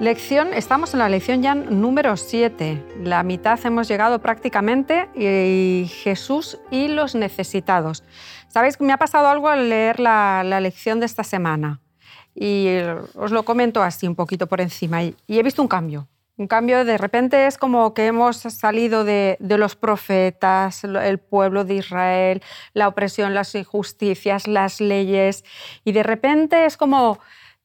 Lección, estamos en la lección ya número 7. La mitad hemos llegado prácticamente y Jesús y los necesitados. Sabéis que me ha pasado algo al leer la, lección de esta semana y os lo comento así un poquito por encima y, he visto un cambio. Un cambio de repente es como que hemos salido de, de los profetas, el pueblo de Israel, la opresión, las injusticias, las leyes y de repente es como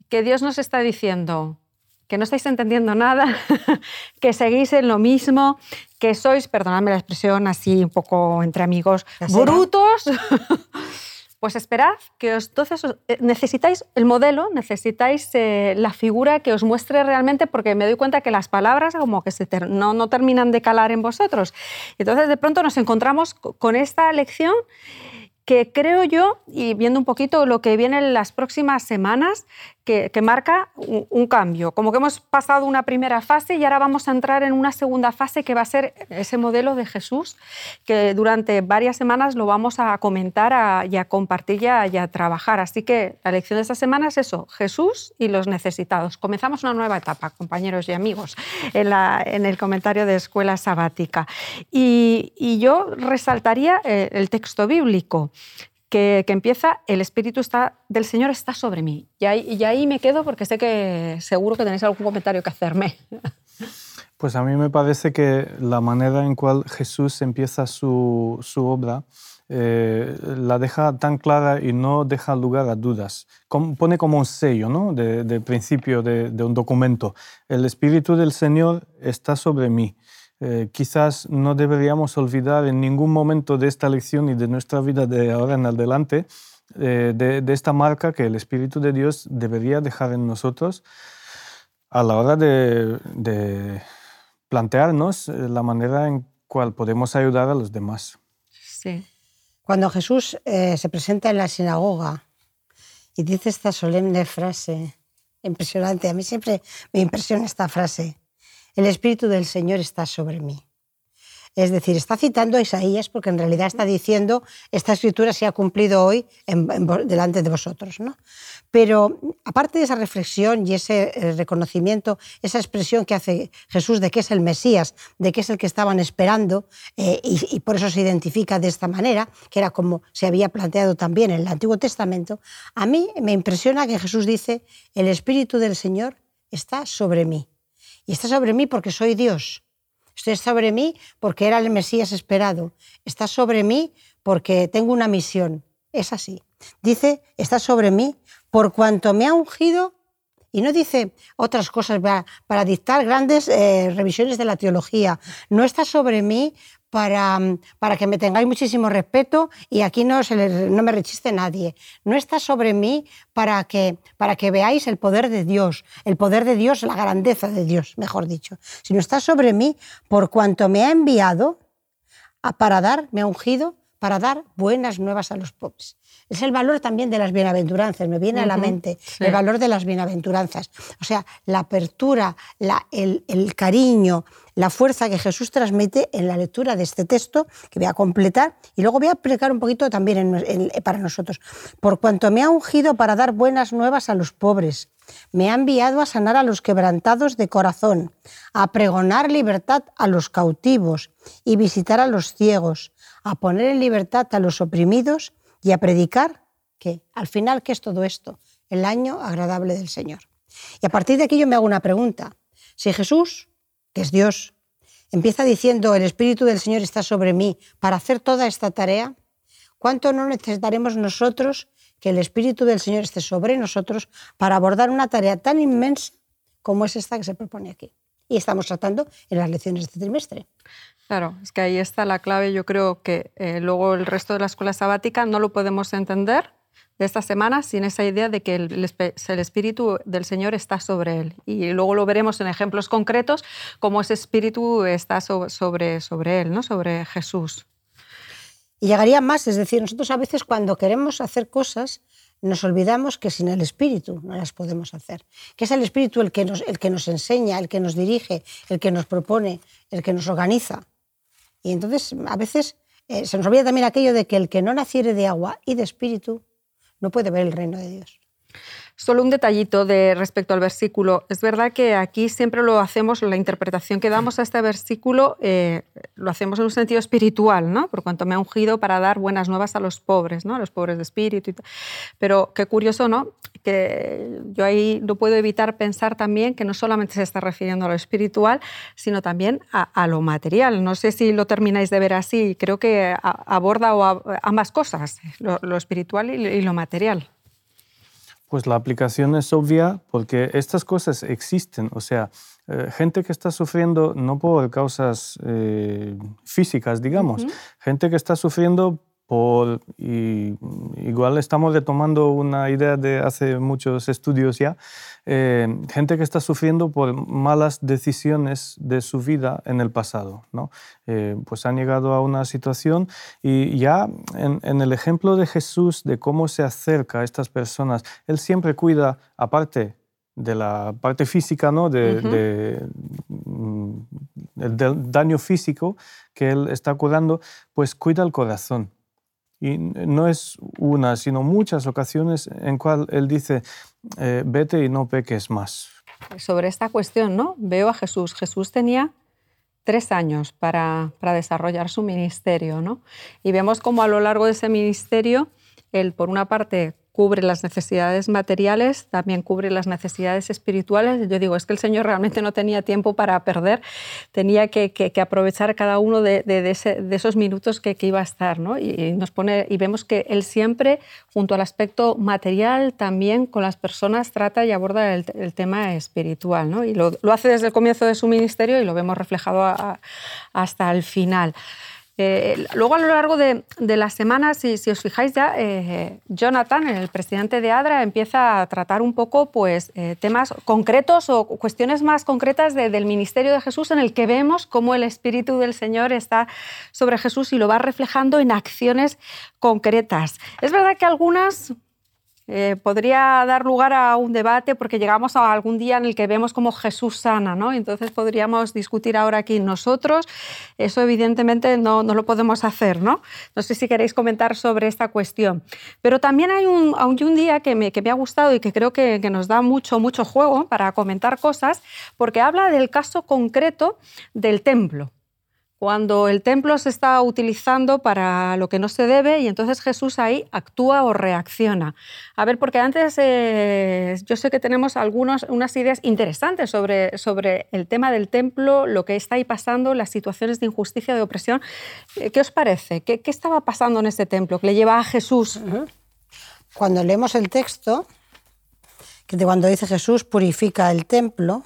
que Dios nos está diciendo, que no estáis entendiendo nada, que seguís en lo mismo, que sois, perdonadme la expresión así un poco entre amigos, brutos. Pues esperad que entonces eh, necesitáis el modelo, necesitáis eh, la figura que os muestre realmente, porque me doy cuenta que las palabras como que se no, no terminan de calar en vosotros. Entonces de pronto nos encontramos con esta lección que creo yo, y viendo un poquito lo que viene en las próximas semanas, que, marca un, cambio. Como que hemos pasado una primera fase y ahora vamos a entrar en una segunda fase que va a ser ese modelo de Jesús, que durante varias semanas lo vamos a comentar y a compartir y a, trabajar. Así que la lección de esta semana es eso, Jesús y los necesitados. Comenzamos una nueva etapa, compañeros y amigos, en, el comentario de Escuela Sabática. Y, yo resaltaría eh, el texto bíblico que, empieza, el Espíritu está, del Señor está sobre mí. Y ahí, y ahí me quedo porque sé que seguro que tenéis algún comentario que hacerme. Pues a mí me parece que la manera en cual Jesús empieza su, su obra eh, la deja tan clara y no deja lugar a dudas. pone como un sello ¿no? de, principio de, un documento. El Espíritu del Señor está sobre mí. Eh, quizás no deberíamos olvidar en ningún momento de esta lección y de nuestra vida de ahora en adelante eh, de, esta marca que el Espíritu de Dios debería dejar en nosotros a la hora de, plantearnos eh, la manera en cual podemos ayudar a los demás. Sí. Cuando Jesús se presenta en la sinagoga y dice esta solemne frase, impresionante, a mí siempre me impresiona esta frase, el Espíritu del Señor está sobre mí. Es decir, está citando a Isaías porque en realidad está diciendo, esta escritura se ha cumplido hoy delante de vosotros. ¿no? Pero aparte de esa reflexión y ese eh, reconocimiento, esa expresión que hace Jesús de que es el Mesías, de que es el que estaban esperando, eh, y, y, por eso se identifica de esta manera, que era como se había planteado también en el Antiguo Testamento, a mí me impresiona que Jesús dice, el Espíritu del Señor está sobre mí. Y está sobre mí porque soy Dios. Está sobre mí porque era el Mesías esperado. Está sobre mí porque tengo una misión. Es así. Dice, está sobre mí por cuanto me ha ungido y no dice otras cosas para, dictar grandes eh, revisiones de la teología. No está sobre mí para, para, que me tengáis muchísimo respeto y aquí no, se no me rechiste nadie. No está sobre mí para que, para que veáis el poder de Dios, el poder de Dios, la grandeza de Dios, mejor dicho, sino está sobre mí por cuanto me ha enviado a, para dar, me ha ungido para dar buenas nuevas a los pobres. Es el valor también de las bienaventuranzas, me viene a la mente el valor de las bienaventuranzas. O sea, la apertura, la, el, cariño, la fuerza que Jesús transmite en la lectura de este texto, que voy a completar, y luego voy a explicar un poquito también para nosotros. Por cuanto me ha ungido para dar buenas nuevas a los pobres, me ha enviado a sanar a los quebrantados de corazón, a pregonar libertad a los cautivos y visitar a los ciegos, a poner en libertad a los oprimidos y a predicar que al final, ¿qué es todo esto? El año agradable del Señor. Y a partir de aquí yo me hago una pregunta. Si Jesús que es Dios, empieza diciendo, el Espíritu del Señor está sobre mí para hacer toda esta tarea, ¿cuánto no necesitaremos nosotros que el Espíritu del Señor esté sobre nosotros para abordar una tarea tan inmensa como es esta que se propone aquí? Y estamos tratando en las lecciones de este trimestre. Claro, es que ahí está la clave. Yo creo que eh, luego el resto de la escuela sabática no lo podemos entender de esta semana sin esa idea de que el, Espíritu del Señor está sobre él. Y luego lo veremos en ejemplos concretos, cómo ese Espíritu está sobre, sobre él, ¿no? sobre Jesús. Y llegaría más, es decir, nosotros a veces cuando queremos hacer cosas nos olvidamos que sin el Espíritu no las podemos hacer, que es el Espíritu el que nos, el que nos enseña, el que nos dirige, el que nos propone, el que nos organiza. Y entonces a veces eh, se nos olvida también aquello de que el que no naciere de agua y de Espíritu no puede ver el reino de Dios. Solo un detallito de respecto al versículo. Es verdad que aquí siempre lo hacemos, la interpretación que damos a este versículo eh, lo hacemos en un sentido espiritual, ¿no? Por cuanto me ha ungido para dar buenas nuevas a los pobres, ¿no? A los pobres de espíritu. Pero qué curioso, ¿no? Que yo ahí no puedo evitar pensar también que no solamente se está refiriendo a lo espiritual, sino también a, lo material. No sé si lo termináis de ver así. Creo que aborda ambas cosas, lo, espiritual y lo material. Pues la aplicación es obvia porque estas cosas existen. O sea, eh, gente que está sufriendo no por causas eh, físicas, digamos, gente que está sufriendo por, y, igual estamos retomando una idea de hace muchos estudios ya, eh, gente que está sufriendo por malas decisiones de su vida en el pasado. ¿no? Eh, pues han llegado a una situación y ya en, el ejemplo de Jesús, de cómo se acerca a estas personas, Él siempre cuida, aparte de la parte física, ¿no? de, mm, del daño físico que Él está curando, pues cuida el corazón. Y no es una, sino muchas ocasiones en cual él dice, eh, vete y no peques más. Sobre esta cuestión, ¿no? Veo a Jesús. Jesús tenía tres años para, para desarrollar su ministerio, ¿no? Y vemos cómo a lo largo de ese ministerio, él, por una parte, cubre las necesidades materiales, también cubre las necesidades espirituales. Yo digo, es que el Señor realmente no tenía tiempo para perder, tenía que, aprovechar cada uno de, esos minutos que, iba a estar. ¿no? Y, nos pone, y vemos que Él siempre, junto al aspecto material, también con las personas trata y aborda el, tema espiritual. ¿no? Y lo, hace desde el comienzo de su ministerio y lo vemos reflejado hasta el final. Eh, luego, a lo largo de, la semana, si, os fijáis ya, eh, Jonathan, el presidente de ADRA, empieza a tratar un poco pues, eh, temas concretos o cuestiones más concretas del ministerio de Jesús, en el que vemos cómo el Espíritu del Señor está sobre Jesús y lo va reflejando en acciones concretas. Es verdad que algunas eh, podría dar lugar a un debate porque llegamos a algún día en el que vemos como Jesús sana, ¿no? Entonces podríamos discutir ahora aquí nosotros. Eso evidentemente no, no lo podemos hacer, ¿no? No sé si queréis comentar sobre esta cuestión. Pero también hay un, un día que me, que me, ha gustado y que creo que, que nos da mucho, mucho juego para comentar cosas, porque habla del caso concreto del templo cuando el templo se está utilizando para lo que no se debe y entonces Jesús ahí actúa o reacciona. A ver, porque antes eh, yo sé que tenemos algunos, unas ideas interesantes sobre, sobre el tema del templo, lo que está ahí pasando, las situaciones de injusticia, de opresión. Eh, ¿Qué os parece? ¿Qué, estaba pasando en ese templo que le lleva a Jesús? Cuando leemos el texto, que cuando dice Jesús purifica el templo,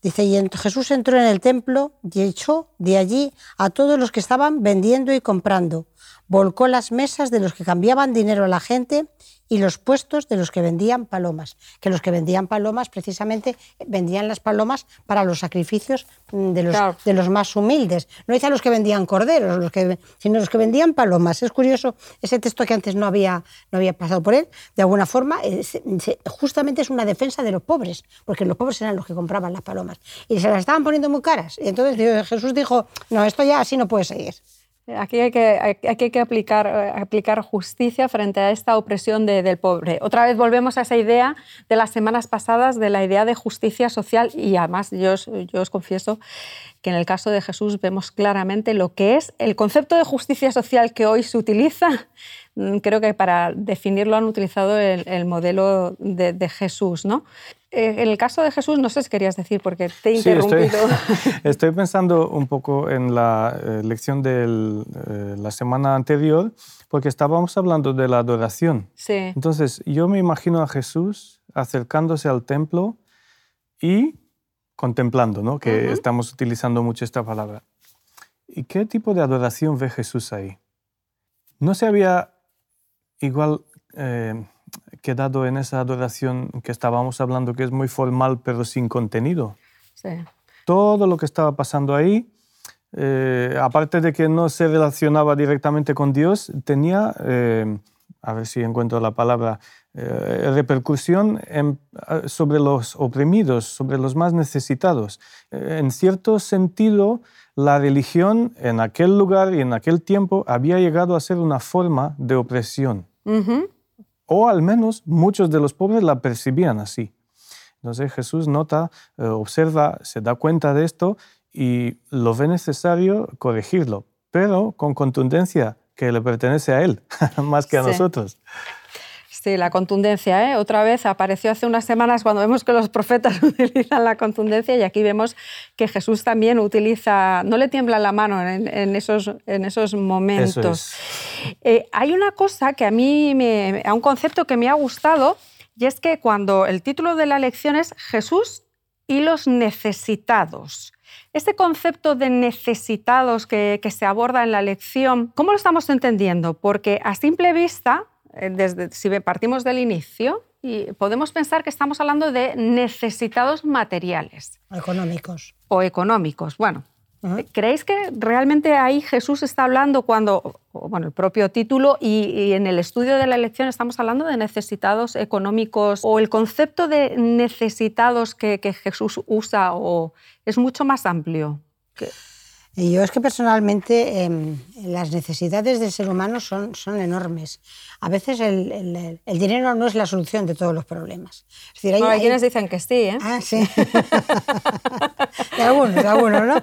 Dice, y Jesús entró en el templo y echó de allí a todos los que estaban vendiendo y comprando. Volcó las mesas de los que cambiaban dinero a la gente y los puestos de los que vendían palomas, que los que vendían palomas precisamente vendían las palomas para los sacrificios de los, de los más humildes. No dice a los que vendían corderos, los que, sino los que vendían palomas. Es curioso, ese texto que antes no había, no había pasado por él, de alguna forma, justamente es una defensa de los pobres, porque los pobres eran los que compraban las palomas. Y se las estaban poniendo muy caras. Y entonces Jesús dijo, no, esto ya así no puede seguir. Aquí hay que, eh, aplicar, justicia frente a esta opresión del pobre. Otra vez volvemos a esa idea de las semanas pasadas, de la idea de justicia social y además yo os confieso que en el caso de Jesús vemos claramente lo que es el concepto de justicia social que hoy se utiliza. Mm, creo que para definirlo han utilizado el, modelo de, Jesús. ¿no? Eh, en el caso de Jesús, no sé si querías decir porque te he interrumpido. estoy, pensando un poco en la eh, lección de eh, la semana anterior, porque estábamos hablando de la adoración. Sí. Entonces, yo me imagino a Jesús acercándose al templo y contemplando, ¿no? que estamos utilizando mucho esta palabra. ¿Y qué tipo de adoración ve Jesús ahí? ¿No se había igual eh, quedado en esa adoración que estábamos hablando, que es muy formal pero sin contenido? Sí. Todo lo que estaba pasando ahí, eh, aparte de que no se relacionaba directamente con Dios, tenía, eh, a ver si encuentro la palabra, eh, repercusión sobre los oprimidos, sobre los más necesitados. Eh, en cierto sentido, la religión en aquel lugar y en aquel tiempo había llegado a ser una forma de opresión. O al menos muchos de los pobres la percibían así. Entonces Jesús nota, eh, observa, se da cuenta de esto y lo ve necesario corregirlo, pero con contundencia que le pertenece a él, más que a nosotros. Sí, la contundencia, ¿eh? otra vez apareció hace unas semanas cuando vemos que los profetas utilizan la contundencia y aquí vemos que Jesús también utiliza, no le tiembla la mano en, esos, en esos momentos. Eh, hay una cosa que a mí, me, un concepto que me ha gustado y es que cuando el título de la lección es Jesús y los necesitados. Este concepto de necesitados que, que se aborda en la lección, ¿cómo lo estamos entendiendo? Porque a simple vista desde, si partimos del inicio, y podemos pensar que estamos hablando de necesitados materiales. Económicos. O económicos. Bueno, ¿creéis que realmente ahí Jesús está hablando cuando, bueno, el propio título y, en el estudio de la elección estamos hablando de necesitados económicos o el concepto de necesitados que, que Jesús usa o es mucho más amplio? Yo es que personalmente em, las necesidades del ser humano son, son enormes. A veces el, el, dinero no es la solución de todos los problemas. Es decir, hay, quienes dicen que sí, ¿eh? Ah, sí. de algunos, de algunos, ¿no?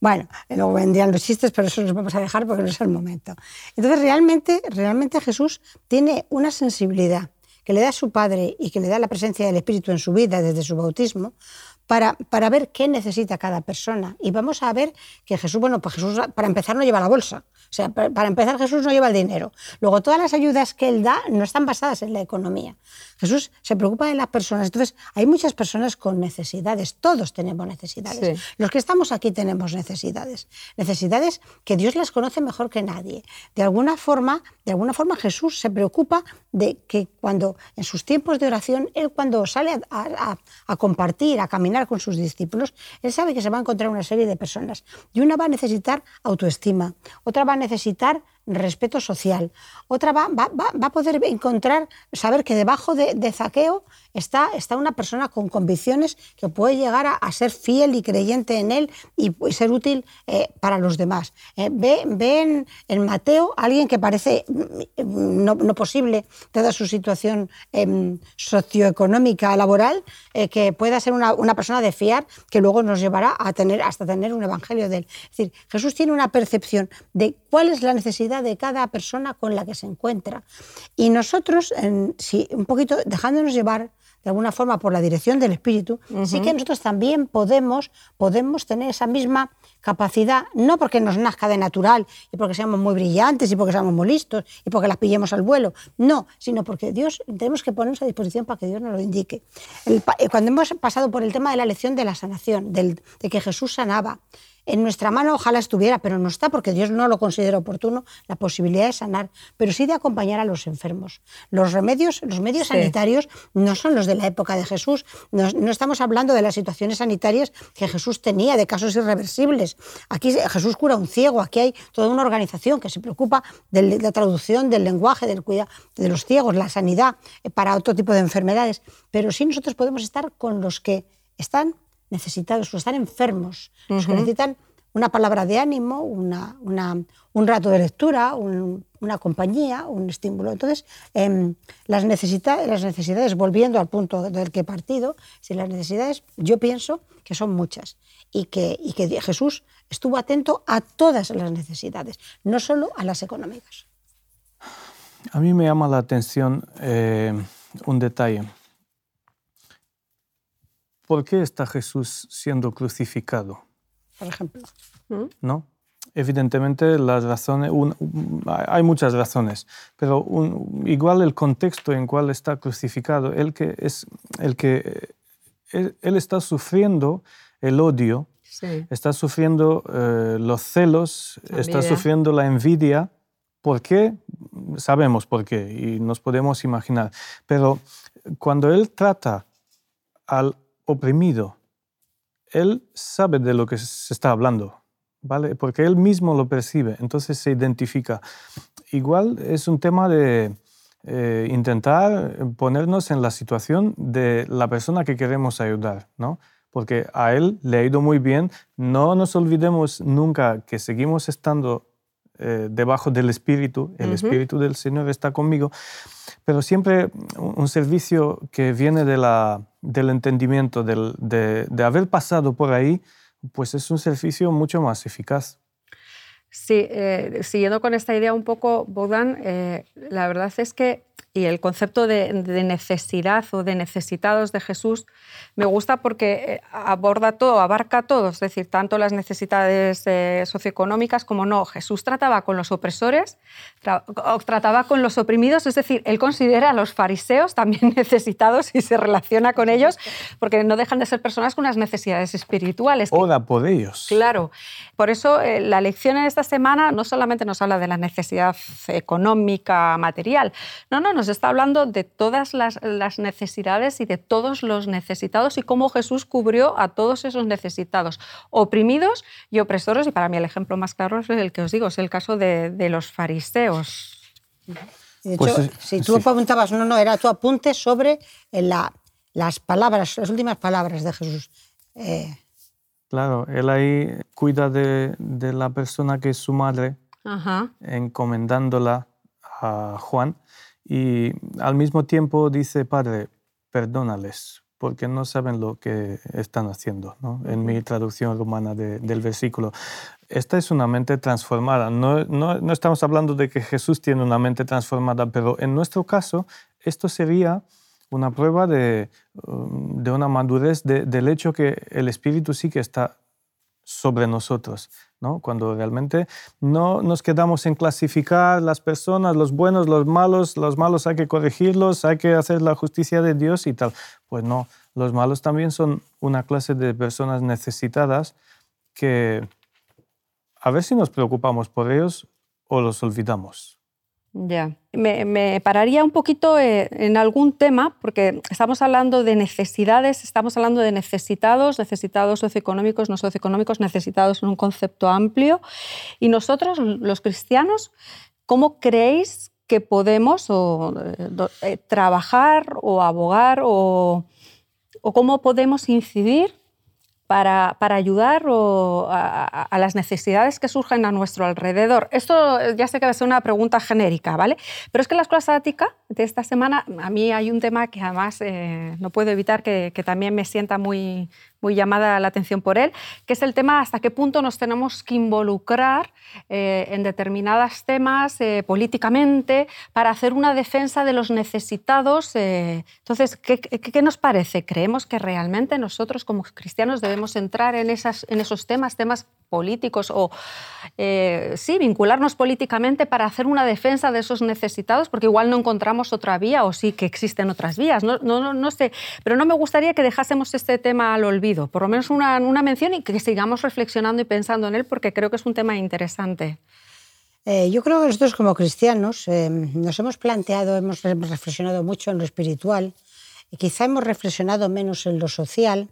Bueno, luego vendrían los chistes, pero eso los vamos a dejar porque no es el momento. Entonces, realmente, realmente Jesús tiene una sensibilidad que le da a su Padre y que le da la presencia del Espíritu en su vida desde su bautismo, para, para, ver qué necesita cada persona. Y vamos a ver que Jesús, bueno, pues Jesús para empezar no lleva la bolsa. O sea, para empezar Jesús no lleva el dinero. Luego todas las ayudas que él da no están basadas en la economía. Jesús se preocupa de las personas. Entonces, hay muchas personas con necesidades. Todos tenemos necesidades. Los que estamos aquí tenemos necesidades. Necesidades que Dios las conoce mejor que nadie. De alguna forma, de alguna forma Jesús se preocupa de que cuando en sus tiempos de oración, él cuando sale a, a compartir, a caminar con sus discípulos, él sabe que se va a encontrar una serie de personas. Y una va a necesitar autoestima, otra va a necesitar respeto social. Otra va, a poder encontrar, saber que debajo de, Zaqueo está, está una persona con convicciones que puede llegar a, ser fiel y creyente en él y, ser útil eh, para los demás. Eh, ve, ve en, Mateo alguien que parece mm, no, no posible, dada su situación em, socioeconómica, laboral, eh, que pueda ser una, una, persona de fiar que luego nos llevará a tener, hasta tener un evangelio de él. Es decir, Jesús tiene una percepción de cuál es la necesidad de cada persona con la que se encuentra. Y nosotros, si, un poquito dejándonos llevar de alguna forma por la dirección del espíritu, sí que nosotros también podemos, podemos tener esa misma capacidad, no porque nos nazca de natural y porque seamos muy brillantes y porque seamos muy listos y porque las pillemos al vuelo, no, sino porque Dios tenemos que ponernos a disposición para que Dios nos lo indique. Eh, cuando hemos pasado por el tema de la lección de la sanación, del, de que Jesús sanaba, en nuestra mano ojalá estuviera, pero no está porque Dios no lo considera oportuno la posibilidad de sanar, pero sí de acompañar a los enfermos. Los remedios, los medios sanitarios no son los de la época de Jesús. No, estamos hablando de las situaciones sanitarias que Jesús tenía, de casos irreversibles. Aquí Jesús cura a un ciego, aquí hay toda una organización que se preocupa de la traducción del lenguaje, del cuidado de los ciegos, la sanidad eh, para otro tipo de enfermedades. Pero sí nosotros podemos estar con los que están necesitados, los están enfermos, los que necesitan una palabra de ánimo, una, un rato de lectura, una compañía, un estímulo. Entonces, em, las, necesidades, las necesidades, volviendo al punto del que he partido, si las necesidades, yo pienso que son muchas y que, y que Jesús estuvo atento a todas las necesidades, no solo a las económicas. A mí me llama la atención eh, un detalle. ¿Por qué está Jesús siendo crucificado? Por ejemplo. ¿No? Evidentemente, las razones, hay muchas razones, pero igual el contexto en cual está crucificado, el que es el que él, está sufriendo el odio, está sufriendo eh, los celos, está sufriendo la envidia. ¿Por qué? Sabemos por qué y nos podemos imaginar. Pero cuando él trata al oprimido, él sabe de lo que se está hablando ¿vale? Porque él mismo lo percibe, entonces se identifica. Igual es un tema de eh, intentar ponernos en la situación de la persona que queremos ayudar, ¿no? Porque a él le ha ido muy bien. No nos olvidemos nunca que seguimos estando eh, debajo del Espíritu, el Espíritu del Señor está conmigo, pero siempre un servicio que viene de la, del entendimiento, del, de, de haber pasado por ahí, pues es un servicio mucho más eficaz. Sí, eh, siguiendo con esta idea un poco, Bogdan, eh, la verdad es que y el concepto de, necesidad o de necesitados de Jesús me gusta porque eh, aborda todo, abarca todo, es decir, tanto las necesidades eh, socioeconómicas como no. Jesús trataba con los opresores, trataba con los oprimidos, es decir, él considera a los fariseos también necesitados y se relaciona con ellos porque no dejan de ser personas con unas necesidades espirituales. Oda por ellos. Claro. Por eso eh, la lección en esta semana no solamente nos habla de la necesidad económica, material, no, no, nos está hablando de todas las, necesidades y de todos los necesitados y cómo Jesús cubrió a todos esos necesitados, oprimidos y opresores. Y para mí el ejemplo más claro es el que os digo, es el caso de, los fariseos. De pues hecho, si tú apuntabas, no, no, era tu apunte sobre las palabras, las últimas palabras de Jesús. Eh, claro, él ahí cuida de, la persona que es su madre, encomendándola a Juan y al mismo tiempo dice, Padre, perdónales, porque no saben lo que están haciendo, ¿no? en mi traducción romana del versículo. Esta es una mente transformada. No, no, no, estamos hablando de que Jesús tiene una mente transformada, pero en nuestro caso esto sería una prueba de, um, de una madurez del hecho que el Espíritu sí que está sobre nosotros, ¿no? cuando realmente no nos quedamos en clasificar las personas, los buenos, los malos, los malos hay que corregirlos, hay que hacer la justicia de Dios y tal. Pues no, los malos también son una clase de personas necesitadas que a ver si nos preocupamos por ellos o los olvidamos. Ya. Me, pararía un poquito eh, en algún tema, porque estamos hablando de necesidades, estamos hablando de necesitados, necesitados socioeconómicos, no socioeconómicos, necesitados en un concepto amplio. Y nosotros, los cristianos, ¿cómo creéis que podemos eh, eh, trabajar o abogar o, o cómo podemos incidir para, ayudar a, las necesidades que surgen a nuestro alrededor. Esto ya sé que va a ser una pregunta genérica, ¿vale? Pero es que la escuela sabática de esta semana, a mí hay un tema que además eh, no puedo evitar que, también me sienta muy, muy llamada la atención por él, que es el tema hasta qué punto nos tenemos que involucrar eh, en determinados temas eh, políticamente para hacer una defensa de los necesitados. Eh. Entonces, ¿qué, ¿qué, nos parece? ¿Creemos que realmente nosotros como cristianos debemos entrar en, esas, en esos temas, temas políticos o sí, vincularnos políticamente para hacer una defensa de esos necesitados? Porque igual no encontramos otra vía o sí que existen otras vías. No, no, no, no sé, pero no me gustaría que dejásemos este tema al olvido por lo menos una, una mención y que sigamos reflexionando y pensando en él porque creo que es un tema interesante. Eh, yo creo que nosotros como cristianos eh, nos hemos planteado, hemos, reflexionado mucho en lo espiritual y quizá hemos reflexionado menos en lo social.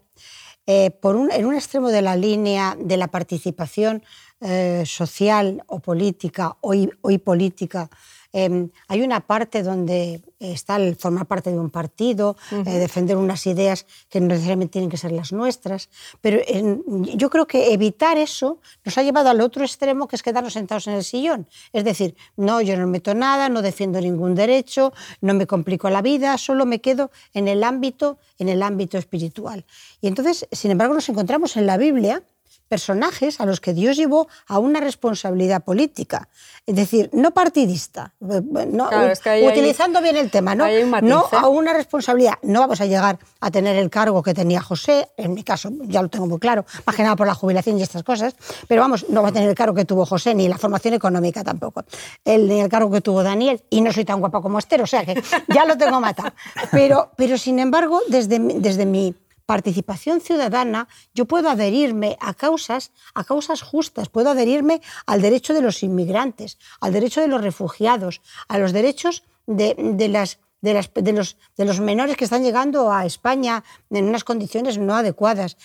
Eh, por un, en un extremo de la línea de la participación eh, social o política, hoy, hoy política, Em, hay una parte donde está el formar parte de un partido, eh, defender unas ideas que no necesariamente tienen que ser las nuestras, pero yo creo que evitar eso nos ha llevado al otro extremo, que es quedarnos sentados en el sillón. Es decir, no, yo no meto nada, no defiendo ningún derecho, no me complico la vida, solo me quedo en el ámbito, en el ámbito espiritual. Y entonces, sin embargo, nos encontramos en la Biblia personajes a los que Dios llevó a una responsabilidad política, es decir, no partidista, utilizando bien el tema, ¿no? no ¿eh? a una responsabilidad. No vamos a llegar a tener el cargo que tenía José, en mi caso ya lo tengo muy claro, más que nada por la jubilación y estas cosas, pero vamos, no va a tener el cargo que tuvo José, ni la formación económica tampoco, el, ni el cargo que tuvo Daniel, y no soy tan guapa como Esther, o sea que ya lo tengo matado. Pero, pero sin embargo, desde, desde mi participación ciudadana, yo puedo adherirme a causas, a causas justas, puedo adherirme al derecho de los inmigrantes, al derecho de los refugiados, a los derechos de, de las de, los, de, los, menores que están llegando a España en unas condiciones no adecuadas,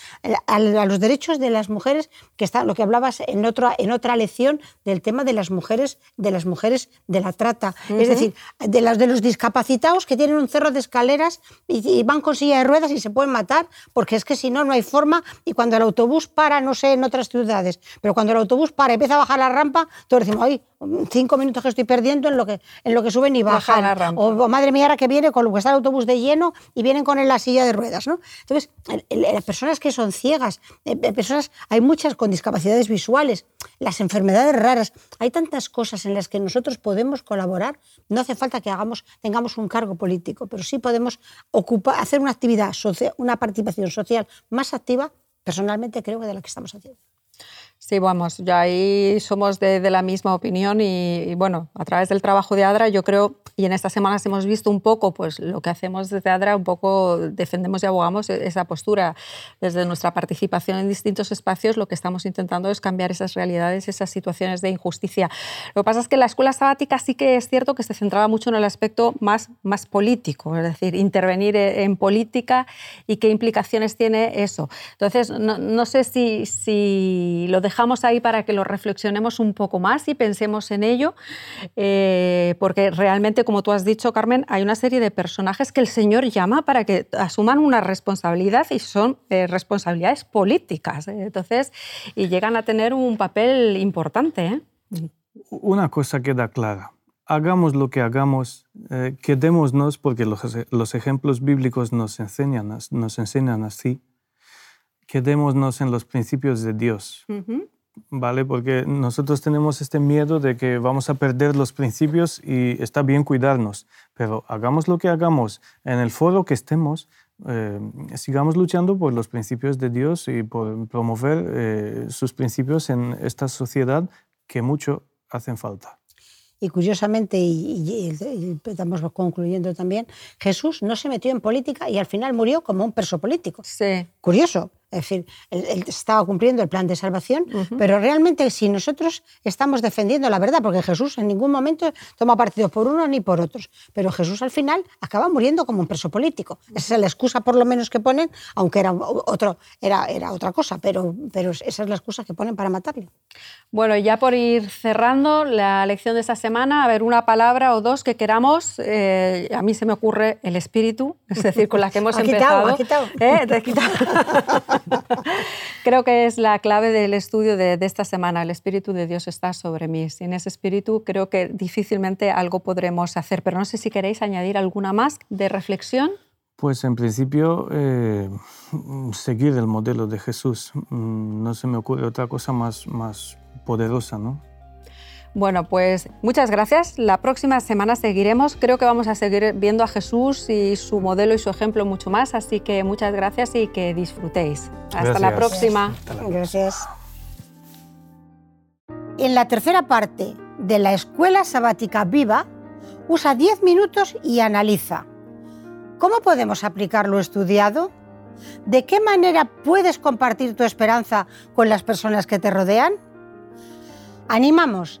a, los derechos de las mujeres, que está lo que hablabas en otra, en otra lección del tema de las mujeres, de las mujeres de la trata, es decir, de, las, de los discapacitados que tienen un cerro de escaleras y, van con silla de ruedas y se pueden matar, porque es que si no, no hay forma, y cuando el autobús para, no sé, en otras ciudades, pero cuando el autobús para y empieza a bajar la rampa, todos decimos, ay, cinco minutos que estoy perdiendo en lo que, en lo que suben y bajan. O, madre mía, ahora que viene con lo que está el autobús de lleno y vienen con él la silla de ruedas. ¿no? Entonces, las personas que son ciegas, eh, eh, personas, hay muchas con discapacidades visuales, las enfermedades raras, hay tantas cosas en las que nosotros podemos colaborar. No hace falta que hagamos, tengamos un cargo político, pero sí podemos ocupar, hacer una actividad, una participación social más activa, personalmente creo que de la que estamos haciendo. Sí, vamos, ya ahí somos de, la misma opinión y, bueno, a través del trabajo de ADRA yo creo, y en estas semanas hemos visto un poco pues lo que hacemos desde ADRA, un poco defendemos y abogamos e, esa postura. Desde nuestra participación en distintos espacios lo que estamos intentando es cambiar esas realidades, esas situaciones de injusticia. Lo que pasa es que la escuela sabática sí que es cierto que se centraba mucho en el aspecto más, más político, es decir, intervenir e, en política y qué implicaciones tiene eso. Entonces, no, no sé si, si lo dejamos dejamos ahí para que lo reflexionemos un poco más y pensemos en ello, eh, porque realmente, como tú has dicho, Carmen, hay una serie de personajes que el Señor llama para que asuman una responsabilidad y son eh, responsabilidades políticas. ¿eh? Entonces, y llegan a tener un papel importante. Una cosa queda clara. Hagamos lo que hagamos, quedémonos, porque los, los, ejemplos bíblicos nos enseñan, nos enseñan así, quedémonos en los principios de Dios. ¿Vale? Porque nosotros tenemos este miedo de que vamos a perder los principios y está bien cuidarnos, pero hagamos lo que hagamos, en el foro que estemos, eh, sigamos luchando por los principios de Dios y por promover eh, sus principios en esta sociedad que mucho hacen falta. Y curiosamente, y, estamos concluyendo también, Jesús no se metió en política y al final murió como un perso político. Sí. Curioso. Es decir, él, estaba cumpliendo el plan de salvación, pero realmente si nosotros estamos defendiendo la verdad, porque Jesús en ningún momento toma partido por uno ni por otros, pero Jesús al final acaba muriendo como un preso político. Esa es la excusa por lo menos que ponen, aunque era, otro, era, era otra cosa, pero, pero esa es la excusa que ponen para matarle. Bueno, ya por ir cerrando la lección de esta semana, a ver, una palabra o dos que queramos. Eh, a mí se me ocurre el espíritu, es decir, con la que hemos empezado. Quitado, ¿Eh? Te quitado. Creo que es la clave del estudio de, esta semana. El Espíritu de Dios está sobre mí. Sin ese Espíritu creo que difícilmente algo podremos hacer. Pero no sé si queréis añadir alguna más de reflexión. Pues en principio eh, seguir el modelo de Jesús. Mm, no se me ocurre otra cosa más, más poderosa, ¿no? Bueno, pues muchas gracias. La próxima semana seguiremos. Creo que vamos a seguir viendo a Jesús y su modelo y su ejemplo mucho más. Así que muchas gracias y que disfrutéis. Hasta la próxima. Gracias. En la tercera parte de la Escuela Sabática Viva, usa 10 minutos y analiza. ¿Cómo podemos aplicar lo estudiado? ¿De qué manera puedes compartir tu esperanza con las personas que te rodean? Animamos